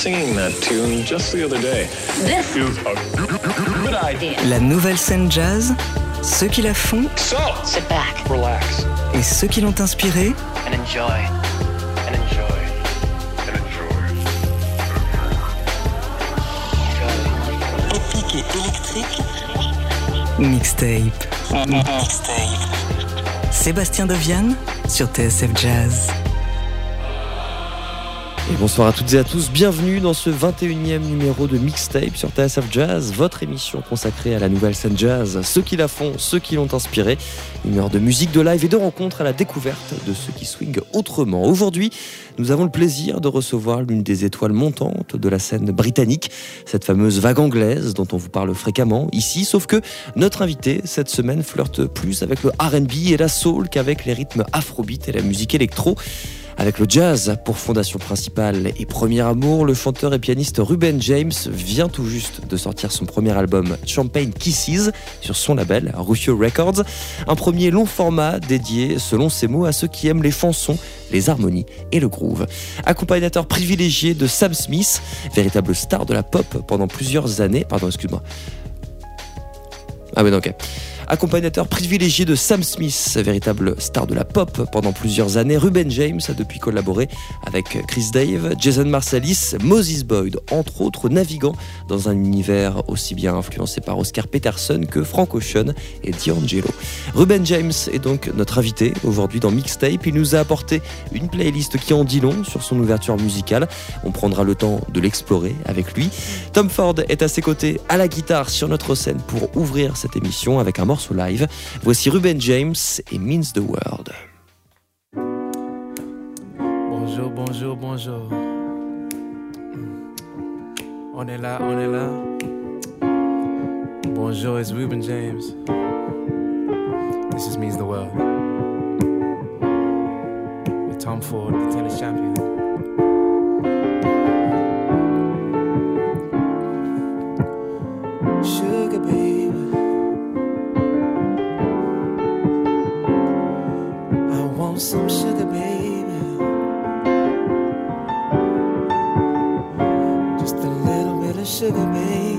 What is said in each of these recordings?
singing that tune just the other day. This is a good idea. La nouvelle scène jazz, ceux qui la font So, Sit back relax et ceux qui l'ont inspirée, and enjoy. And enjoy. and enjoy. épique et électrique, mixtape. Sébastien Deviane sur TSF Jazz. Bonsoir à toutes et à tous, bienvenue dans ce 21e numéro de Mixtape sur TSF Jazz, votre émission consacrée à la nouvelle scène jazz, ceux qui la font, ceux qui l'ont inspiré, une heure de musique, de live et de rencontres à la découverte de ceux qui swingent autrement. Aujourd'hui, nous avons le plaisir de recevoir l'une des étoiles montantes de la scène britannique, cette fameuse vague anglaise dont on vous parle fréquemment ici, sauf que notre invité cette semaine flirte plus avec le R&B et la soul qu'avec les rythmes afrobeat et la musique électro. Avec le jazz pour fondation principale et premier amour, le chanteur et pianiste Ruben James vient tout juste de sortir son premier album Champagne Kisses sur son label Rufio Records, un premier long format dédié, selon ses mots, à ceux qui aiment les chansons, les harmonies et le groove. Accompagnateur privilégié de Sam Smith, véritable star de la pop pendant plusieurs années, pardon, excuse-moi. Ah oui, non, ok. Accompagnateur privilégié de Sam Smith, véritable star de la pop pendant plusieurs années, Ruben James a depuis collaboré avec Chris Dave, Jason Marsalis, Moses Boyd, entre autres, naviguant dans un univers aussi bien influencé par Oscar Peterson que Frank Ocean et D'Angelo. Ruben James est donc notre invité aujourd'hui dans Mixtape. Il nous a apporté une playlist qui en dit long sur son ouverture musicale. On prendra le temps de l'explorer avec lui. Tom Ford est à ses côtés à la guitare sur notre scène pour ouvrir cette émission avec un morceau live. Voici Ruben James et Means the World. Bonjour, bonjour, bonjour. On est là, on est là. Bonjour, it's Ruben James. This is Means the World. With Tom Ford, the tennis champion. Some sugar, baby. Just a little bit of sugar, baby.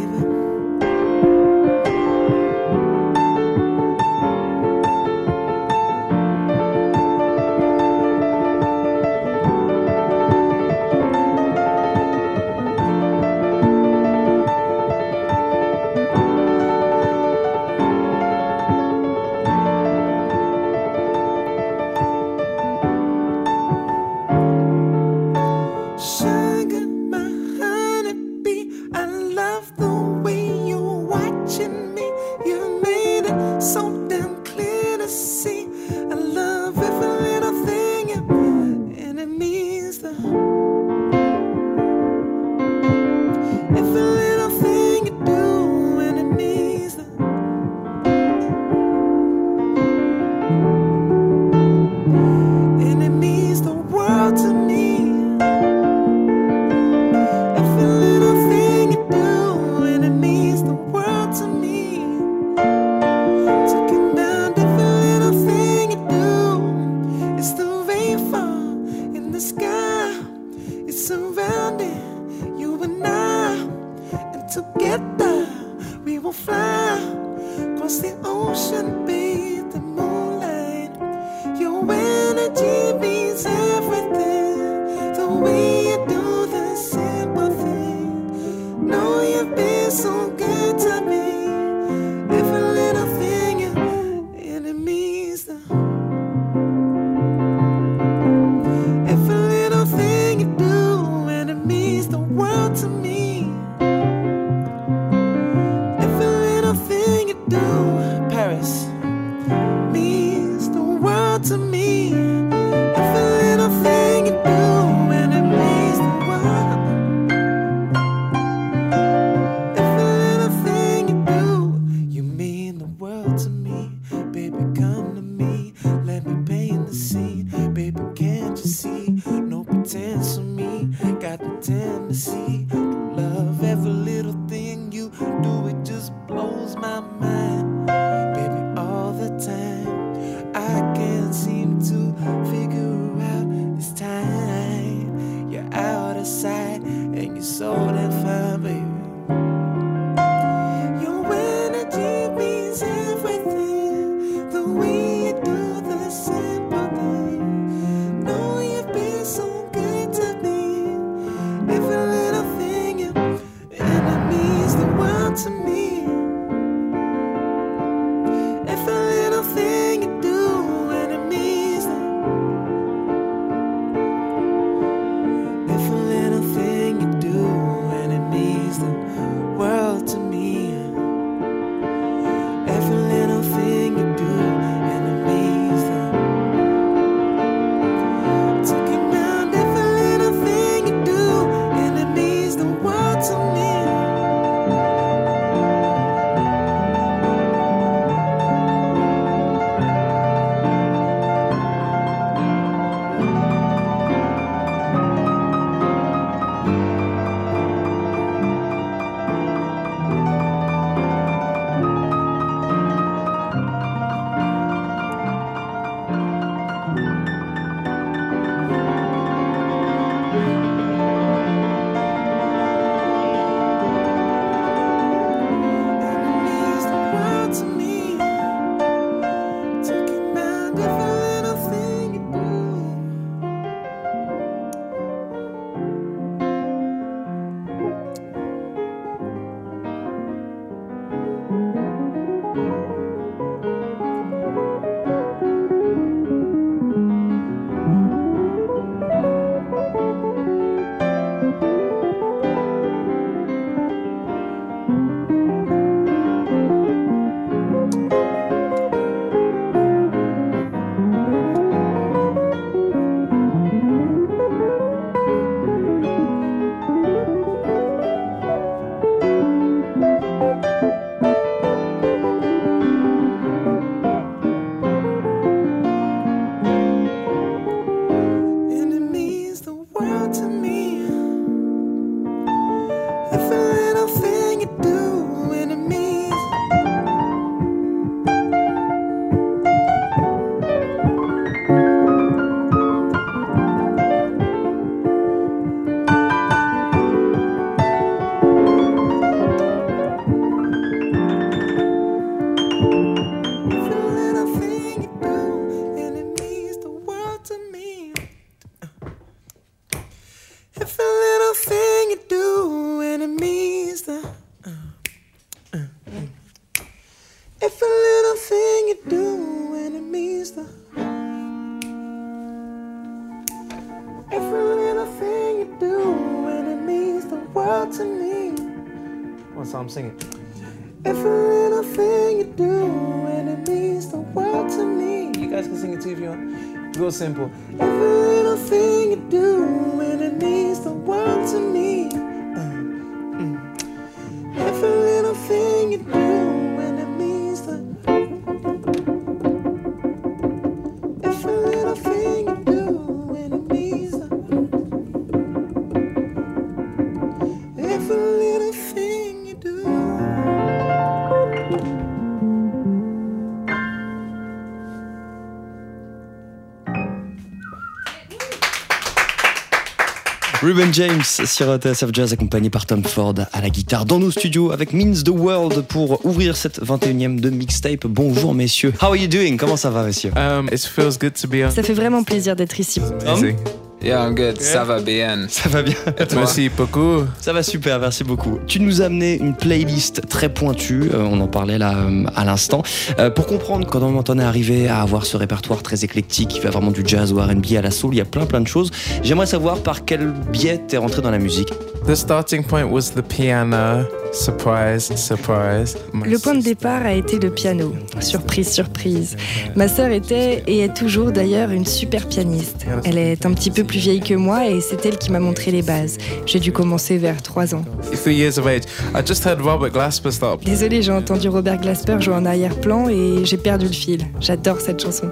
Ruben James sur TSF Jazz accompagné par Tom Ford à la guitare dans nos studios avec Means the World pour ouvrir cette 21e de mixtape. Bonjour messieurs. How are you doing? Comment ça va messieurs? Um, it feels good to be on. Ça fait vraiment plaisir d'être ici. Amazing. Yeah, I'm good. Ça va bien. Ça va bien Et toi? Merci beaucoup. Ça va super, merci beaucoup. Tu nous as amené une playlist très pointue, euh, on en parlait là euh, à l'instant. Euh, pour comprendre comment on est arrivé à avoir ce répertoire très éclectique qui va vraiment du jazz au R&B à la soul, il y a plein plein de choses. J'aimerais savoir par quel biais t'es rentré dans la musique. The starting point was the piano. Surprise, surprise. Le point de départ a été le piano. Surprise, surprise. Ma sœur était et est toujours d'ailleurs une super pianiste. Elle est un petit peu plus vieille que moi et c'est elle qui m'a montré les bases. J'ai dû commencer vers 3 ans. Three years of age. I just heard Robert Glasper start. Désolée, j'ai entendu Robert Glasper jouer en arrière-plan et j'ai perdu le fil. J'adore cette chanson.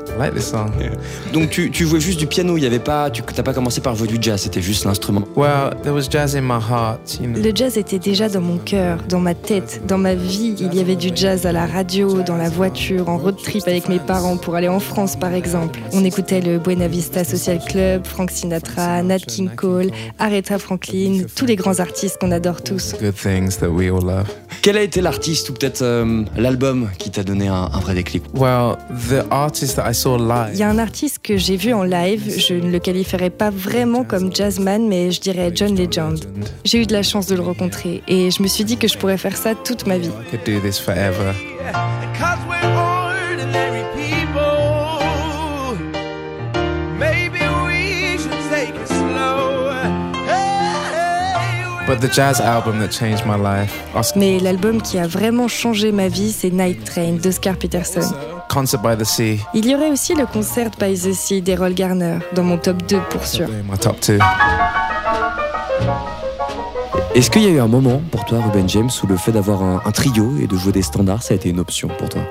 Donc tu, tu jouais juste du piano, il y avait pas, tu t'as pas commencé par jouer du jazz, c'était juste l'instrument. Well, there was jazz in my heart, you know. Le jazz était déjà dans mon cœur, dans ma tête, dans ma vie. Il y avait du jazz à la radio, dans la voiture, en road trip avec mes parents pour aller en France par exemple. On écoutait le Buena Vista Social Club, Frank Sinatra, Nat King Cole, Aretha Franklin, tous les grands artistes qu'on adore tous. Quel a été l'artiste ou peut-être euh, l'album qui t'a donné un, un vrai déclic? Well, the artist that I saw Il live. y a un artiste que j'ai vu en live, je ne le qualifierais pas vraiment comme jazzman, mais je dirais John Legend. J'ai eu de la chance de le rencontrer et je me suis dit que je pourrais faire ça toute ma vie. I could do this forever. Cause we're ordinary people. Maybe we should take it slow. But the jazz album that changed my life, Oscar Mais l'album qui a vraiment changé ma vie, c'est Night Train d'Oscar Peterson. Concert by the Sea, Il y aurait aussi le concert by the Sea d'Errol Garner, dans mon top 2 pour sûr. my top two. Est-ce qu'il y a eu un moment pour toi, Ruben James, où le fait d'avoir un, trio et de jouer des standards, ça a été une option pour toi?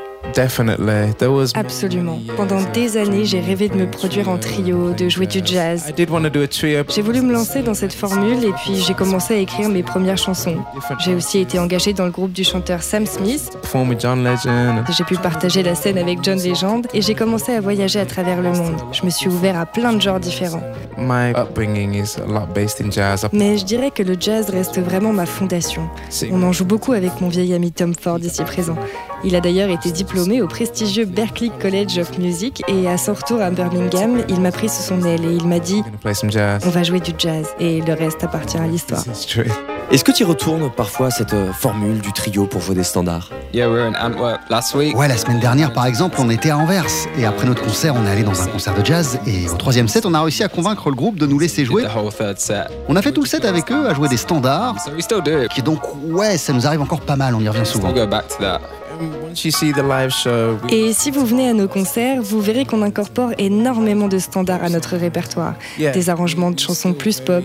Absolument. Pendant des années, j'ai rêvé de me produire en trio, de jouer du jazz. J'ai voulu me lancer dans cette formule et puis j'ai commencé à écrire mes premières chansons. J'ai aussi été engagée dans le groupe du chanteur Sam Smith. J'ai pu partager la scène avec John Legend et j'ai commencé à voyager à travers le monde. Je me suis ouvert à plein de genres différents. My upbringing is a lot based in jazz. Mais je dirais que le jazz reste vraiment ma fondation. On en joue beaucoup avec mon vieil ami Tom Ford ici présent. Il a d'ailleurs été diplômé au prestigieux Berklee College of Music et à son retour à Birmingham, il m'a pris sous son aile et il m'a dit gonna play some jazz. on va jouer du jazz et le reste appartient à l'histoire. Est-ce que tu y retournes parfois à cette euh, formule du trio pour jouer des standards? Yeah, we were in Antwerp last week. Ouais, la semaine dernière, par exemple, on était à Anvers. Et après notre concert, on est allé dans un concert de jazz. Et au troisième set, on a réussi à convaincre le groupe de nous laisser jouer. the whole third set. On a fait tout le set avec eux, à jouer des standards. So we still do it. Qui donc, ouais, ça nous arrive encore pas mal, on y revient souvent. Et si vous venez à nos concerts, vous verrez qu'on incorpore énormément de standards à notre répertoire. Des arrangements de chansons plus pop,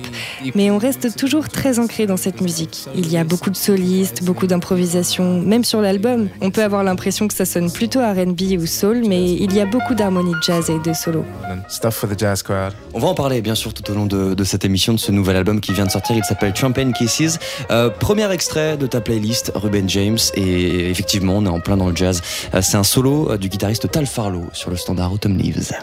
mais on reste toujours très ancré dans cette musique. Il y a beaucoup de solistes, beaucoup d'improvisation, même sur l'album. On peut avoir l'impression que ça sonne plutôt R&B ou soul, mais il y a beaucoup d'harmonies de jazz et de solo. and stuff for the jazz crowd. On va en parler bien sûr tout au long de, de cette émission, de ce nouvel album qui vient de sortir. Il s'appelle Champagne Kisses. Euh, premier extrait de ta playlist, Ruben James. Et effectivement, on est en plein dans le jazz. Euh, c'est un solo euh, du guitariste Tal Farlow sur le standard Autumn Leaves.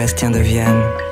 Sébastien Deviane.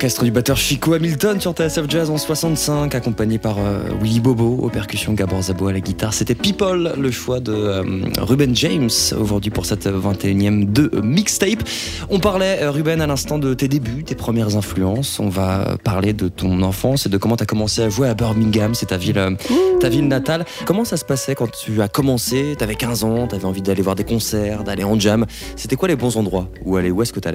L'orchestre du batteur Chico Hamilton sur TSF Jazz en 65, accompagné par euh, Willy Bobo aux percussions, Gabor Zabo à la guitare. C'était People, le choix de euh, Ruben James aujourd'hui pour cette 21e de mixtape. On parlait, euh, Ruben, à l'instant de tes débuts, tes premières influences. On va parler de ton enfance et de comment tu as commencé à jouer à Birmingham, c'est ta ville, euh, ta ville natale. Comment ça se passait quand tu as commencé? Tu avais 15 ans, tu avais envie d'aller voir des concerts, d'aller en jam. C'était quoi les bons endroits? Où aller? Où est-ce que tu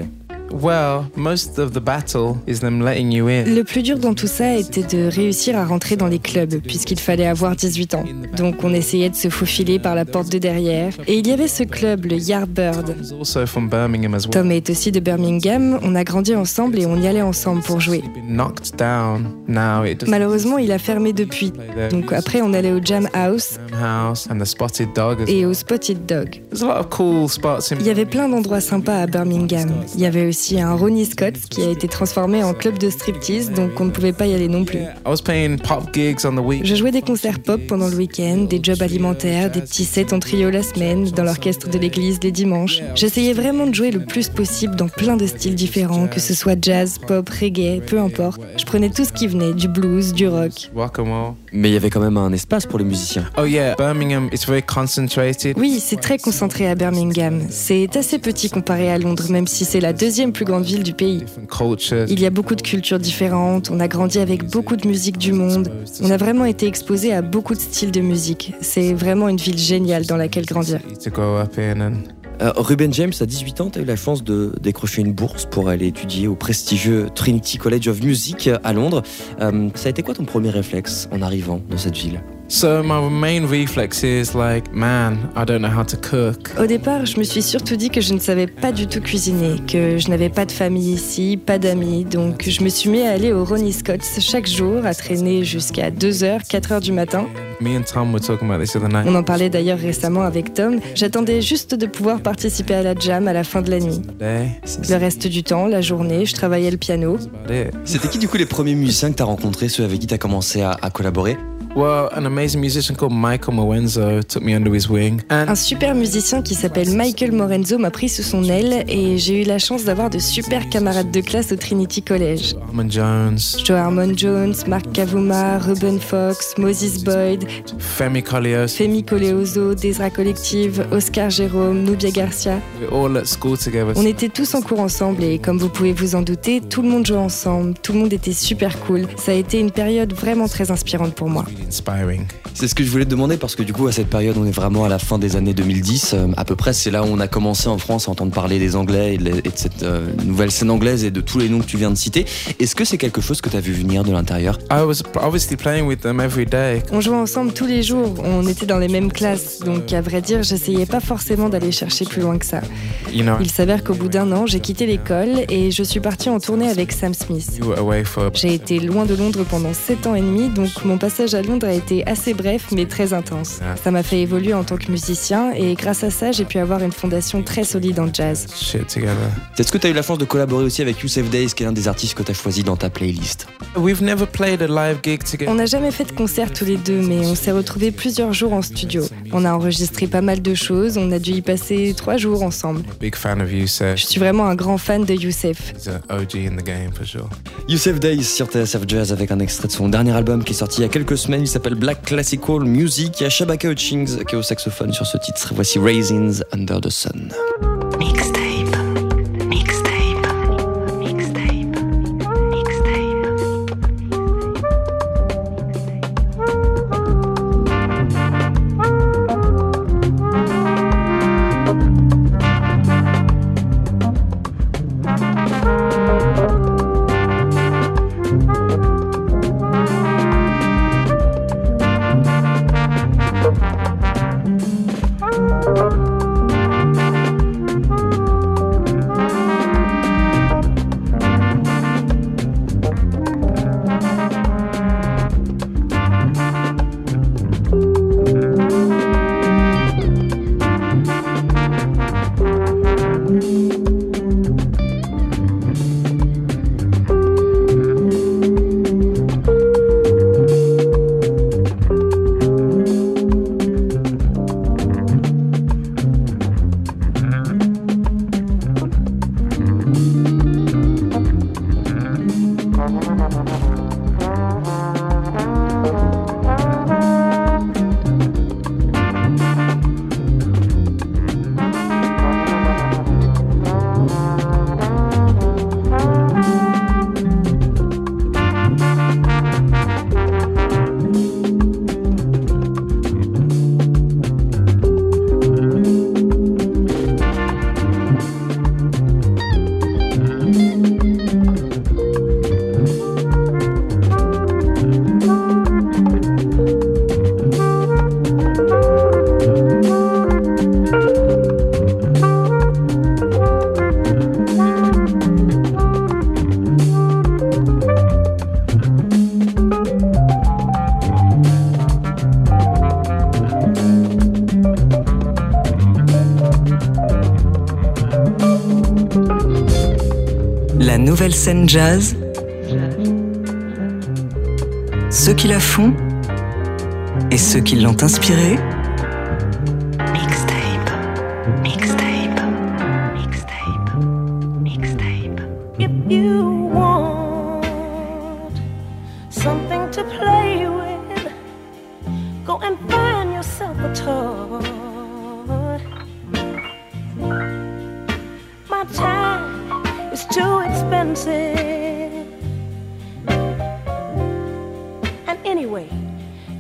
allais Well, most of the battle is them letting you in. Le plus dur dans tout ça était de réussir à rentrer dans les clubs, puisqu'il fallait avoir 18 ans. Donc on essayait de se faufiler par la porte de derrière. Et il y avait ce club, le Yardbird. Tom est aussi de Birmingham, on a grandi ensemble et on y allait ensemble pour jouer. Malheureusement, il a fermé depuis. Donc après, on allait au Jam House et au Spotted Dog. There's a lot of cool spots in. Il y avait plein d'endroits sympas à Birmingham. Il y avait aussi un Ronnie Scott qui a été transformé en club de striptease, donc on ne pouvait pas y aller non plus. I was playing pop gigs on the week. Je jouais des concerts pop pendant le week-end, des jobs alimentaires, des petits sets en trio la semaine, dans l'orchestre de l'église les dimanches. J'essayais vraiment de jouer le plus possible dans plein de styles différents, que ce soit jazz, pop, reggae, peu importe. Je prenais tout ce qui venait, du blues, du rock. Mais il y avait quand même un espace pour les musiciens. Oh yeah, Birmingham. It's very concentrated. Oui, c'est très concentré à Birmingham. C'est assez petit comparé à Londres, même si c'est la deuxième plus grande ville du pays. Il y a beaucoup de cultures différentes, on a grandi avec beaucoup de musique du monde, on a vraiment été exposé à beaucoup de styles de musique. C'est vraiment une ville géniale dans laquelle grandir. Euh, Ruben James, à 18 ans, tu as eu la chance de décrocher une bourse pour aller étudier au prestigieux Trinity College of Music à Londres. Euh, ça a été quoi ton premier réflexe en arrivant dans cette ville? So my main reflex is like, man, I don't know how to cook. Au départ, je me suis surtout dit que je ne savais pas du tout cuisiner, que je n'avais pas de famille ici, pas d'amis, donc je me suis mis à aller au Ronnie Scott's chaque jour, à traîner jusqu'à 2h, 4h du matin. Me and Tom were talking about this the other night. On en parlait d'ailleurs récemment avec Tom. J'attendais juste de pouvoir participer à la jam à la fin de la nuit. Le reste du temps, la journée, je travaillais le piano. C'était qui du coup les premiers musiciens que tu as rencontrés, ceux avec qui tu as commencé à, à collaborer? Well, an amazing musician called Michael Mowenzo took me under his wing. And Un super musicien qui s'appelle Michael Morenzo m'a pris sous son aile et j'ai eu la chance d'avoir de super camarades de classe au Trinity College. Armand Jones, Joe Harmon Jones, Mark Kavuma, Ruben Fox, Moses Boyd, Femi. Femi Coleoso, Desra Collective, Oscar Jérôme, Nubia Garcia. We're all at school together. On était tous en cours ensemble et comme vous pouvez vous en douter, tout le monde jouait ensemble, tout le monde était super cool. Ça a été une période vraiment très inspirante pour moi. Inspiring. C'est ce que je voulais te demander parce que du coup à cette période on est vraiment à la fin des années 2010 euh, à peu près c'est là où on a commencé en France à entendre parler des Anglais et de, et de cette euh, nouvelle scène anglaise et de tous les noms que tu viens de citer. Est-ce que c'est quelque chose que tu as vu venir de l'intérieur? I was obviously playing with them every day. On jouait ensemble tous les jours, on était dans les mêmes classes, donc à vrai dire, j'essayais pas forcément d'aller chercher plus loin que ça. You know, Il s'avère qu'au bout d'un an, j'ai quitté l'école et je suis partie en tournée avec Sam Smith. J'ai été loin de Londres pendant 7 ans et demi, donc mon passage à Londres a été assez bref mais très intense. Ça m'a fait évoluer en tant que musicien et grâce à ça, j'ai pu avoir une fondation très solide en jazz. Shit together. Est-ce que tu as eu la chance de collaborer aussi avec Youssef Days qui est l'un des artistes que tu as choisi dans ta playlist? We've never played a live gig together. On n'a jamais fait de concert tous les deux, mais on s'est retrouvés plusieurs jours en studio. On a enregistré pas mal de choses, on a dû y passer trois jours ensemble. Big fan of Youssef. Je suis vraiment un grand fan de Youssef. He's an OG in the game for sure. Youssef Days sur TSF Jazz avec un extrait de son dernier album qui est sorti il y a quelques semaines. Il s'appelle Black Classical Music. Il y a Shabaka Hutchings qui est au saxophone sur ce titre. Voici Raisins Under the Sun. Mixtape. La nouvelle scène jazz. Ceux qui la font et ceux qui l'ont inspirée. Mixtape. Mixtape. Mixtape. Mixtape. If you want something to play with, go and find yourself a toy. My time is too expensive. And anyway,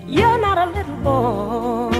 you're not a little boy.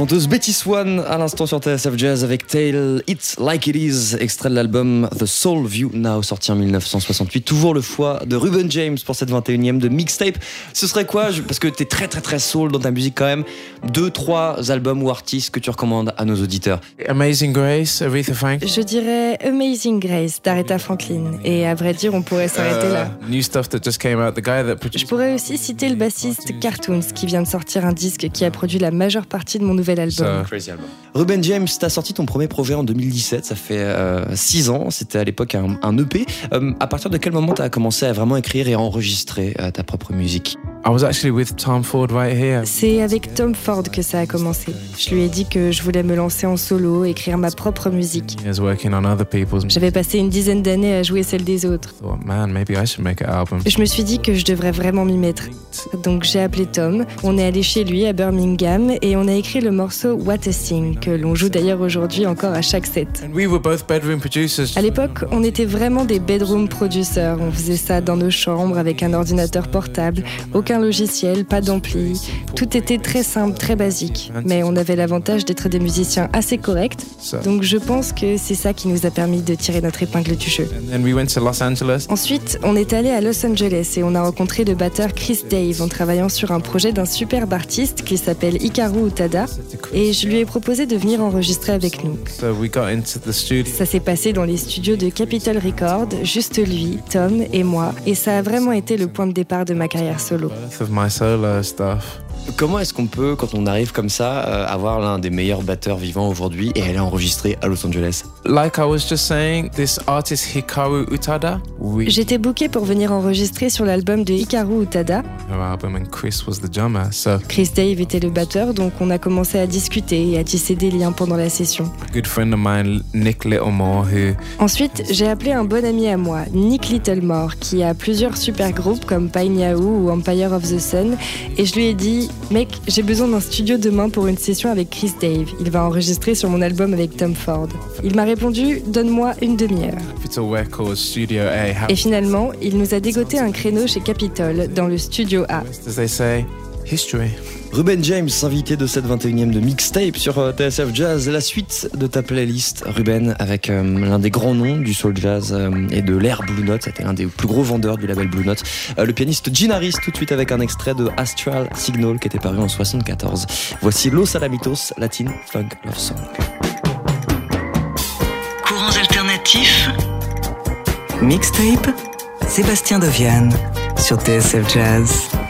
Fanteuse Betty Swan à l'instant sur TSF Jazz avec Tale It Like It Is, extrait de l'album The Soul View Now sorti en 1968. Toujours le foie de Ruben James pour cette 21e de mixtape. Ce serait quoi je- Parce que t'es très très très soul dans ta musique quand même. Deux, trois albums ou artistes que tu recommandes à nos auditeurs? Amazing Grace, Aretha Franklin. Je dirais Amazing Grace d'Aretha Franklin. Et à vrai dire, on pourrait s'arrêter là. Uh, new stuff that just came out. The guy that Je produced. pourrais aussi citer le bassiste Cartoons qui vient de sortir un disque qui a produit la majeure partie de mon nouvel album. Ruben James, t'as sorti ton premier projet en 2017, ça fait 6 ans, c'était à l'époque un, un EP. Euh, à partir de quel moment t'as commencé à vraiment écrire et enregistrer euh, ta propre musique? I was actually with Tom Ford right here. C'est avec Tom Ford que ça a commencé. Je lui ai dit que je voulais me lancer en solo, écrire ma propre musique. He was working on other people's. J'avais passé une dizaine d'années à jouer celle des autres. Thought, man, maybe I should make an album. Je me suis dit que je devrais vraiment m'y mettre. Donc j'ai appelé Tom, on est allé chez lui à Birmingham et on a écrit le morceau What a Sing, que l'on joue d'ailleurs aujourd'hui encore à chaque set. And we were both bedroom producers. À l'époque, on était vraiment des bedroom producers. On faisait ça dans nos chambres avec un ordinateur portable, aucun logiciel, pas d'ampli. Tout était très simple, très basique. Mais on avait l'avantage d'être des musiciens assez corrects. Donc je pense que c'est ça qui nous a permis de tirer notre épingle du jeu. Ensuite, on est allé à Los Angeles et on a rencontré le batteur Chris Dave en travaillant sur un projet d'un superbe artiste qui s'appelle Hikaru Utada. Et je lui ai proposé de venir enregistrer avec nous. Ça s'est passé dans les studios de Capitol Records, juste lui, Tom et moi, et ça a vraiment été le point de départ de ma carrière solo. Comment est-ce qu'on peut, quand on arrive comme ça, euh, avoir l'un des meilleurs batteurs vivants aujourd'hui et aller enregistrer à Los Angeles? Like I was just saying, this artist Hikaru Utada, J'étais bookée pour venir enregistrer sur l'album de Hikaru Utada. her album and Chris was the drummer. So Chris Dave était le batteur, donc on a commencé à discuter et à tisser des liens pendant la session. good friend of mine, Nick Littlemore, who Ensuite, j'ai appelé un bon ami à moi, Nick Littlemore, qui a plusieurs super groupes comme Pine Yahoo ou Empire of the Sun, et je lui ai dit Mec, j'ai besoin d'un studio demain pour une session avec Chris Dave. Il va enregistrer sur mon album avec Tom Ford. Il m'a répondu Donne-moi une demi-heure. Et finalement, il nous a dégoté un créneau chez Capitol, dans le studio A. Ruben James, invité de cette 21e de mixtape sur euh, TSF Jazz. La suite de ta playlist, Ruben, avec euh, l'un des grands noms du soul jazz euh, et de l'ère Blue Note. C'était l'un des plus gros vendeurs du label Blue Note. Euh, le pianiste Gene Harris, tout de suite avec un extrait de Astral Signal qui était paru en 74. Voici Los Alamitos, Latin Funk Love Song. Mixtape. Sébastien Dovian sur TSF Jazz.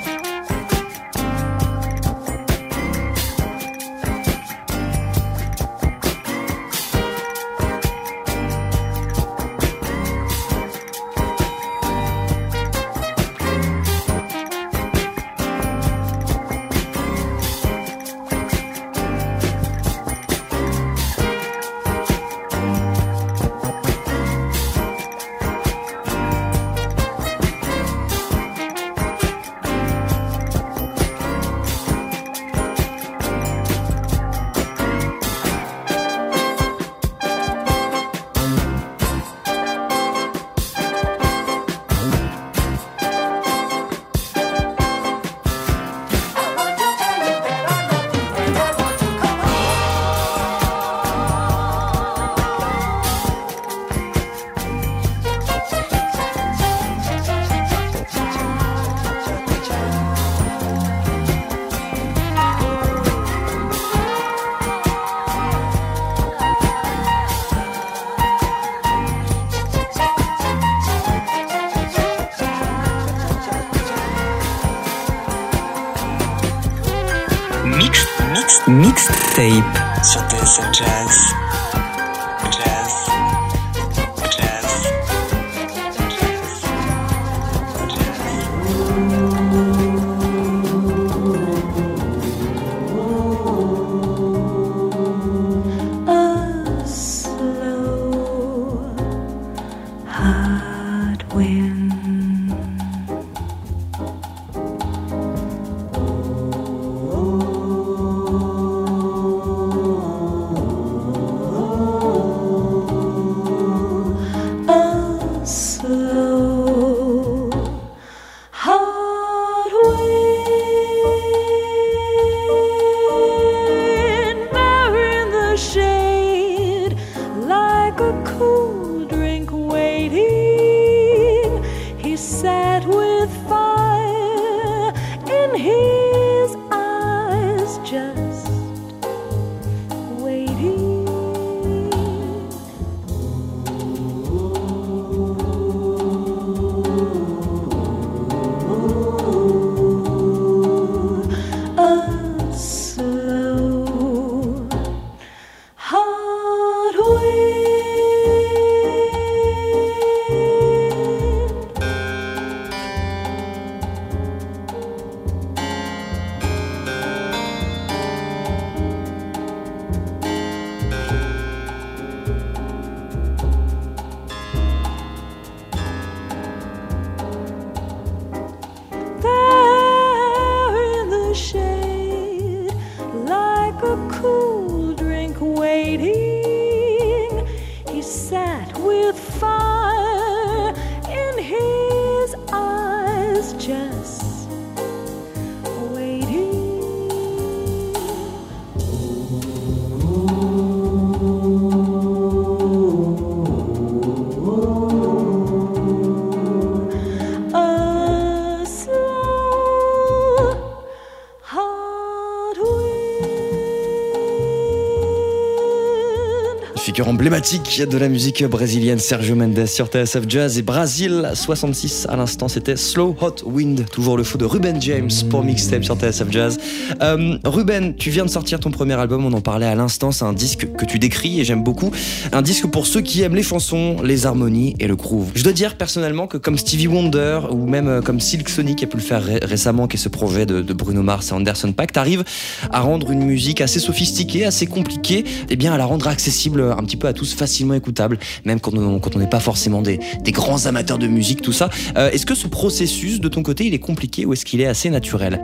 Emblématique de la musique brésilienne Sergio Mendes sur TSF Jazz et Brasil 66 à l'instant c'était Slow Hot Wind toujours le fou de Ruben James pour mixtape sur TSF Jazz. Euh, Ruben tu viens de sortir ton premier album on en parlait à l'instant c'est un disque que tu décris et j'aime beaucoup. Un disque pour ceux qui aiment les chansons les harmonies et le groove. Je dois dire personnellement que comme Stevie Wonder ou même euh, comme Silk Sonic a pu le faire ré- récemment qui est ce projet de, Bruno Mars et Anderson Paak t'arrives à rendre une musique assez sophistiquée assez compliquée et bien à la rendre accessible un petit peu à tous facilement écoutable même quand on quand n'est pas forcément des, des grands amateurs de musique tout ça Euh, est-ce que ce processus de ton côté il est compliqué ou est-ce qu'il est assez naturel?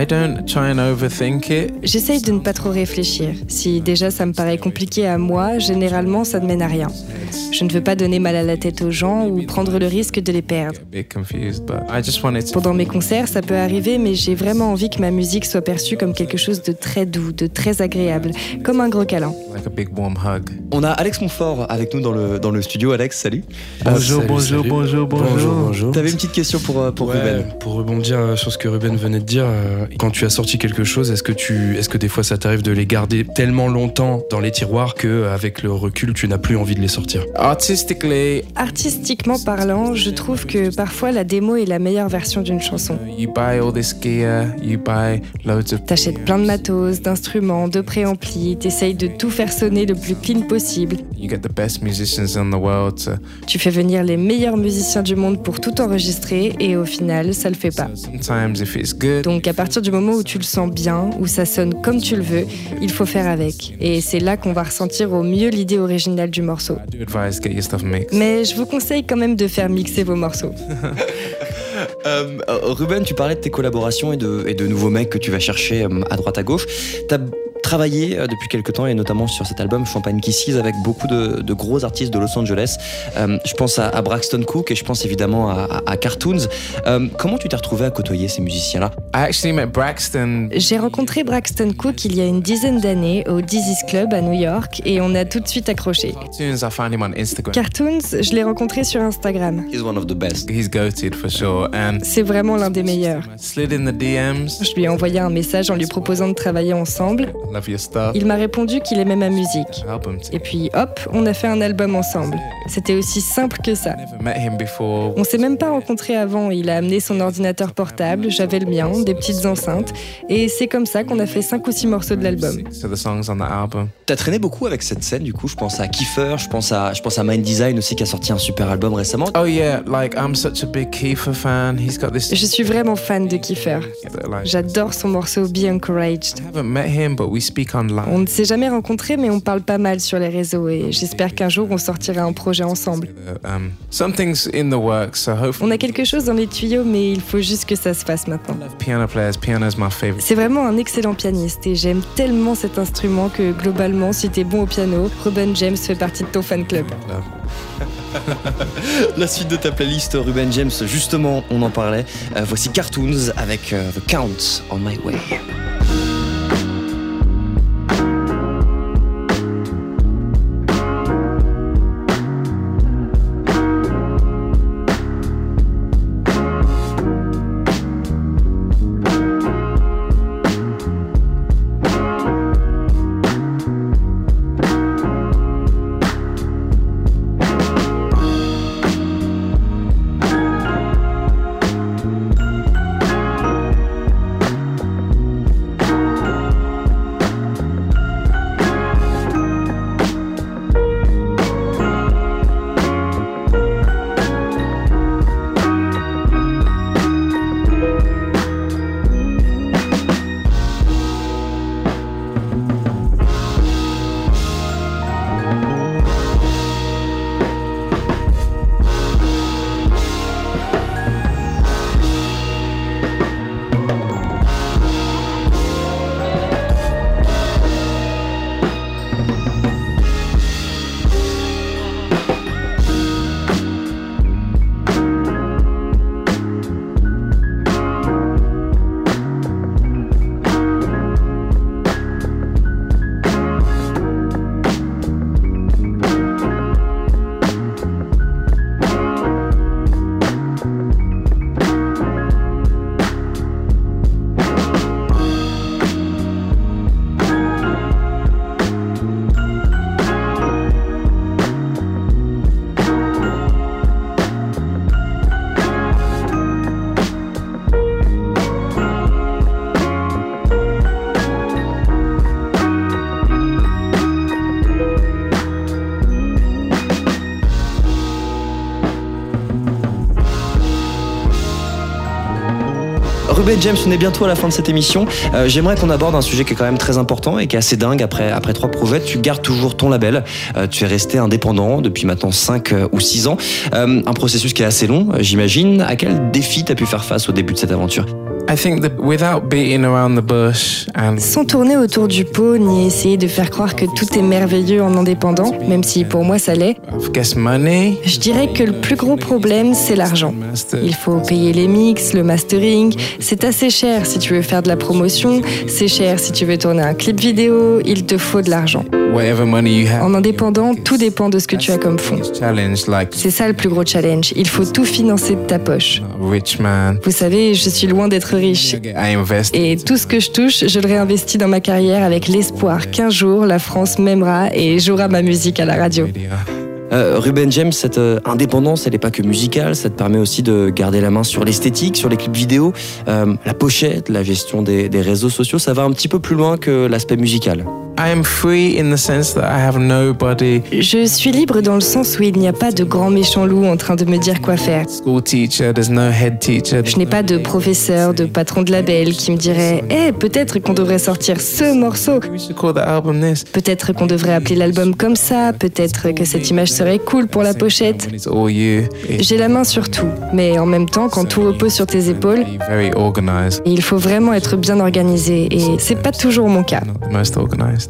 I don't try and overthink it. J'essaye de ne pas trop réfléchir. Si déjà ça me paraît compliqué à moi, généralement ça ne mène à rien. Je ne veux pas donner mal à la tête aux gens ou prendre le risque de les perdre. A bit confused, but I just wanted to. Pendant mes concerts, ça peut arriver, mais j'ai vraiment envie que ma musique soit perçue comme quelque chose de très doux, de très agréable, comme un gros câlin. Like a big warm hug. on a Alex Montfort avec nous dans le, dans le studio Alex salut Bonjour, salut, bonjour, salut. bonjour, bonjour. Bonjour, bonjour. t'avais une petite question pour, euh, pour Ouais, Ruben pour rebondir euh, sur ce que Ruben venait de dire, euh, quand tu as sorti quelque chose, est-ce que tu, est-ce que des fois ça t'arrive de les garder tellement longtemps dans les tiroirs que avec le recul tu n'as plus envie de les sortir? Artistically, Artistiquement parlant, je trouve que parfois la démo est la meilleure version d'une chanson. you buy all this gear, you buy loads of. T'achètes plein de matos, d'instruments, de préamplis, t'essayes de tout faire sonner le plus clean possible. You get the best musicians in the world to. Tu fais venir les meilleurs musiciens du monde pour tout enregistrer et au final, ça le fait pas. Sometimes, if it's good, Donc à partir du moment où tu le sens bien, où ça sonne comme tu le veux, il faut faire avec. Et c'est là qu'on va ressentir au mieux l'idée originale du morceau. I do advise get your stuff mixed. Mais je vous conseille quand même de faire mixer vos morceaux. Euh, Ruben, tu parlais de tes collaborations et de, et de nouveaux mecs que tu vas chercher euh, à droite à gauche. T'as travaillé euh, depuis quelques temps et notamment sur cet album Champagne Kisses avec beaucoup de, de gros artistes de Los Angeles. Euh, je pense à, à Braxton Cook et je pense évidemment à, à- à Cartoons. Euh, comment tu t'es retrouvé à côtoyer ces musiciens-là? I actually met Braxton. J'ai rencontré Braxton Cook il y a une dizaine d'années au Dizzy's Club à New York et on a tout de suite accroché. Tunes, I found him on Instagram. Cartoons, je l'ai rencontré sur Instagram. He's one of the best. He's goated for sure. And C'est vraiment l'un des meilleurs. Je lui ai envoyé un message en lui proposant de travailler ensemble. Il m'a répondu qu'il aimait ma musique. Et puis hop, on a fait un album ensemble. C'était aussi simple que ça. Never met him before. On s'est même pas rencontrés avant. Il a amené son ordinateur portable, j'avais le mien, des petites enceintes. Et c'est comme ça qu'on a fait cinq ou six morceaux de l'album. So the songs on the album. T'as traîné beaucoup avec cette scène du coup. Je pense à Kiefer, je pense à, je pense à Mind Design aussi qui a sorti un super album récemment. Oh yeah, like I'm such a big Kiefer fan. He's got this. Je suis vraiment fan de Kiefer. J'adore son morceau Be Encouraged. I haven't met him, but we. On ne s'est jamais rencontrés, mais on parle pas mal sur les réseaux et j'espère qu'un jour on sortira un projet ensemble. Uh, um. On a quelque chose dans les tuyaux, mais il faut juste que ça se fasse maintenant. C'est vraiment un excellent pianiste et j'aime tellement cet instrument que globalement, si t'es bon au piano, Ruben James fait partie de ton fan club. La suite de ta playlist Ruben James, justement, on en parlait. Euh, voici Cartoons avec euh, The Count on My Way. James, on est bientôt à la fin de cette émission. Euh, J'aimerais qu'on aborde un sujet qui est quand même très important et qui est assez dingue. Après, après trois projets, tu gardes toujours ton label. Euh, tu es resté indépendant depuis maintenant 5 ou 6 ans. Euh, un processus qui est assez long, euh, j'imagine. À quel défi tu pu faire face au début de cette aventure? I think that without beating around the bush and Sans tourner autour du pot ni essayer de faire croire que tout est merveilleux en indépendant, même si pour moi ça l'est, je dirais que le plus gros problème c'est l'argent. Il faut payer les mix, le mastering, c'est assez cher si tu veux faire de la promotion, c'est cher si tu veux tourner un clip vidéo, il te faut de l'argent. Whatever money you have. En indépendant, tout dépend de ce que tu as comme fonds. Challenge like C'est ça le plus gros challenge, il faut tout financer de ta poche. a rich man. Vous savez, je suis loin d'être riche. I invest. Et tout ce que je touche, je le réinvestis dans ma carrière avec l'espoir qu'un jour la France m'aimera et jouera ma musique à la radio. Euh, Ruben James, cette euh, indépendance, elle n'est pas que musicale, ça te permet aussi de garder la main sur l'esthétique, sur les clips vidéo, euh, la pochette, la gestion des, des réseaux sociaux, ça va un petit peu plus loin que l'aspect musical. I am free in the sense that I have nobody. Je suis libre dans le sens où il n'y a pas de grand méchant loup en train de me dire quoi faire. School teacher, there's no head teacher. Je n'ai pas de professeur, de patron de label qui me dirait Eh, peut-être qu'on devrait sortir ce morceau. We should call the album this. Peut-être qu'on devrait appeler l'album comme ça. Peut-être que cette image serait cool pour la pochette. J'ai la main sur tout, mais en même temps, quand tout repose sur tes épaules, il faut vraiment être bien organisé et c'est pas toujours mon cas.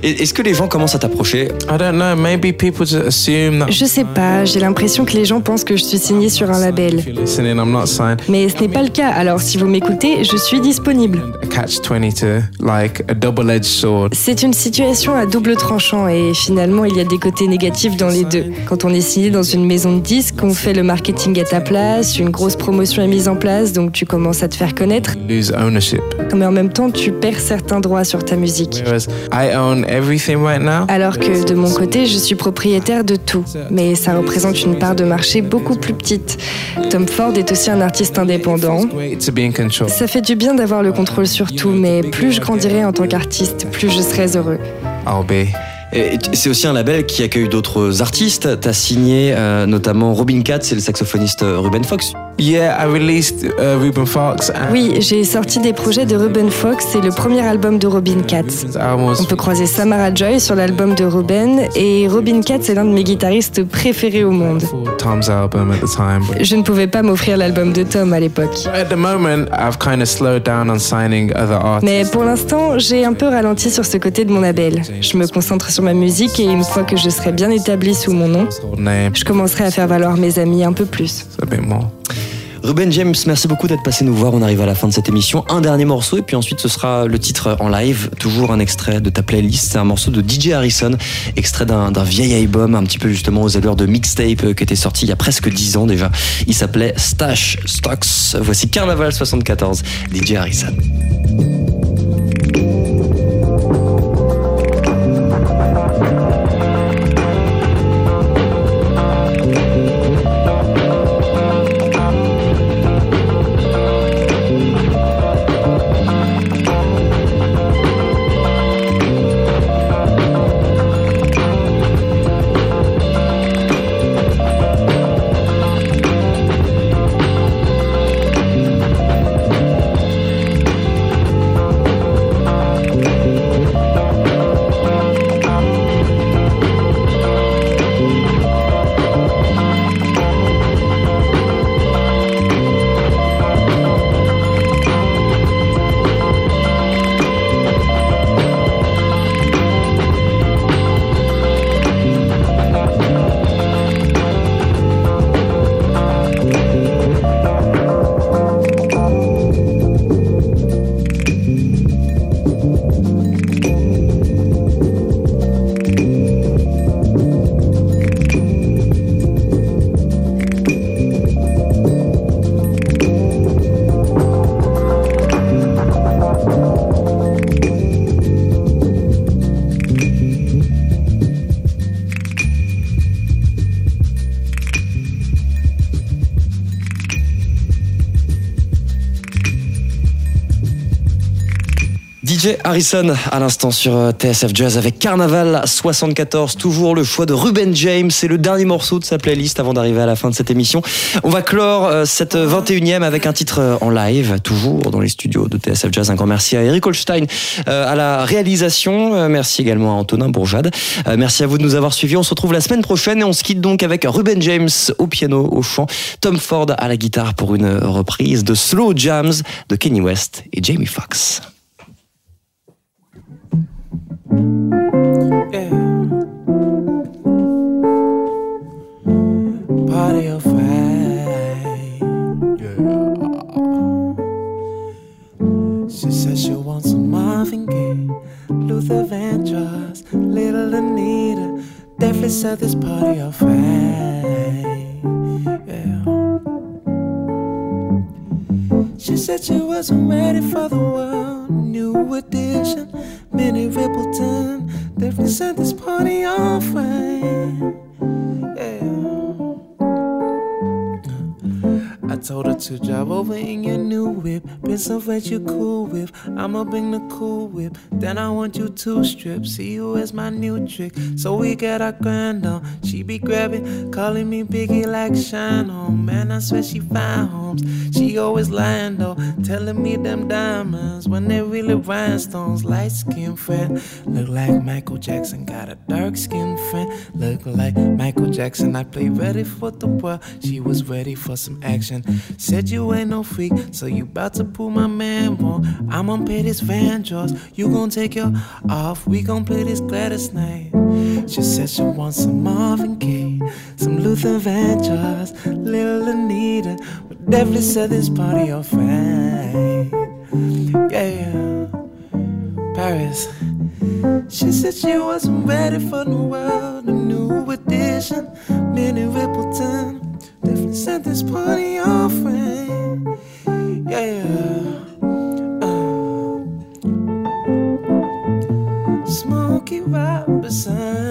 Est-ce que les gens commencent à t'approcher I don't know. Maybe people just assume that. Je sais pas, j'ai l'impression que les gens pensent que je suis signée sur un label. Mais ce n'est pas le cas, alors si vous m'écoutez, je suis disponible. A catch 22, like a double-edged sword. C'est une situation à double tranchant et finalement il y a des côtés négatifs dans les deux. Quand on est signé dans une maison de disques, on fait le marketing à ta place, une grosse promotion est mise en place, donc tu commences à te faire connaître, mais en même temps tu perds certains droits sur ta musique. I own. Alors que de mon côté, je suis propriétaire de tout, mais ça représente une part de marché beaucoup plus petite. Tom Ford est aussi un artiste indépendant. Ça fait du bien d'avoir le contrôle sur tout, mais plus je grandirai en tant qu'artiste, plus je serai heureux. I'll be. Et C'est aussi un label qui accueille d'autres artistes. Tu as signé euh, notamment Robin Katz et le saxophoniste euh, Ruben Fox. Yeah, I released uh, Ruben Fox and Oui, j'ai sorti des projets de Ruben Fox, c'est le premier album de Robin Katz. On peut croiser Samara Joy sur l'album de Ruben, et Robin Katz est l'un de mes guitaristes préférés au monde. Je ne pouvais pas m'offrir l'album de Tom à l'époque. at the moment, I've kind of slowed down on signing other artists. Mais pour l'instant, j'ai un peu ralenti sur ce côté de mon label. Je me concentre sur ma musique et une fois que je serai bien établi sous mon nom, je commencerai à faire valoir mes amis un peu plus. Ruben James, merci beaucoup d'être passé nous voir. On arrive à la fin de cette émission. Un dernier morceau et puis ensuite ce sera le titre en live. Toujours un extrait de ta playlist. C'est un morceau de DJ Harrison, extrait d'un d'un vieil album, un petit peu justement aux allures de mixtape euh, qui était sorti il y a presque 10 ans déjà. Il s'appelait Stash Stocks. Voici Carnaval 74, DJ Harrison. Harrison à l'instant sur euh, TSF Jazz avec Carnaval 74. Toujours le choix de Ruben James. C'est le dernier morceau de sa playlist avant d'arriver à la fin de cette émission. On va clore euh, cette 21e avec un titre euh, en live, toujours dans les studios de TSF Jazz. Un grand merci à Eric Holstein à la réalisation. Merci également à Antonin Bourjade. Merci à vous de nous avoir suivis. On se retrouve la semaine prochaine et on se quitte donc avec Ruben James au piano, au chant, Tom Ford à la guitare pour une reprise de Slow Jams de Kenny West et Jamie Foxx. Said this party of five. Yeah. She said she wasn't ready for the world. New edition, Minnie Rippleton. Definitely set this party fire. Yeah. Told her to drive over in your new whip. Been so fat you cool with. I'ma bring the cool whip. Then I want you to strip. See you as my new trick. So we get our grand on. She be grabbing, calling me Biggie like Shine On. Man, I swear she fine homes. She always lying though, telling me them diamonds when they really rhinestones. Light skin friend, look like Michael Jackson. Got a dark skin friend, look like Michael Jackson. I play ready for the world. She was ready for some action. Said you ain't no freak, so you bout to pull my man wrong. I'm gonna pay this Van Jaws. You gon' take your off. We gon' play this Gladys night. She said she wants some Marvin Gaye, some Luther Vandross, Little Anita. But definitely said this party on fine. Yeah, Paris. She said she wasn't ready for the world, a new edition. Minnie Rippleton, Definitely set this party off right. Yeah. Uh. Smokey right beside.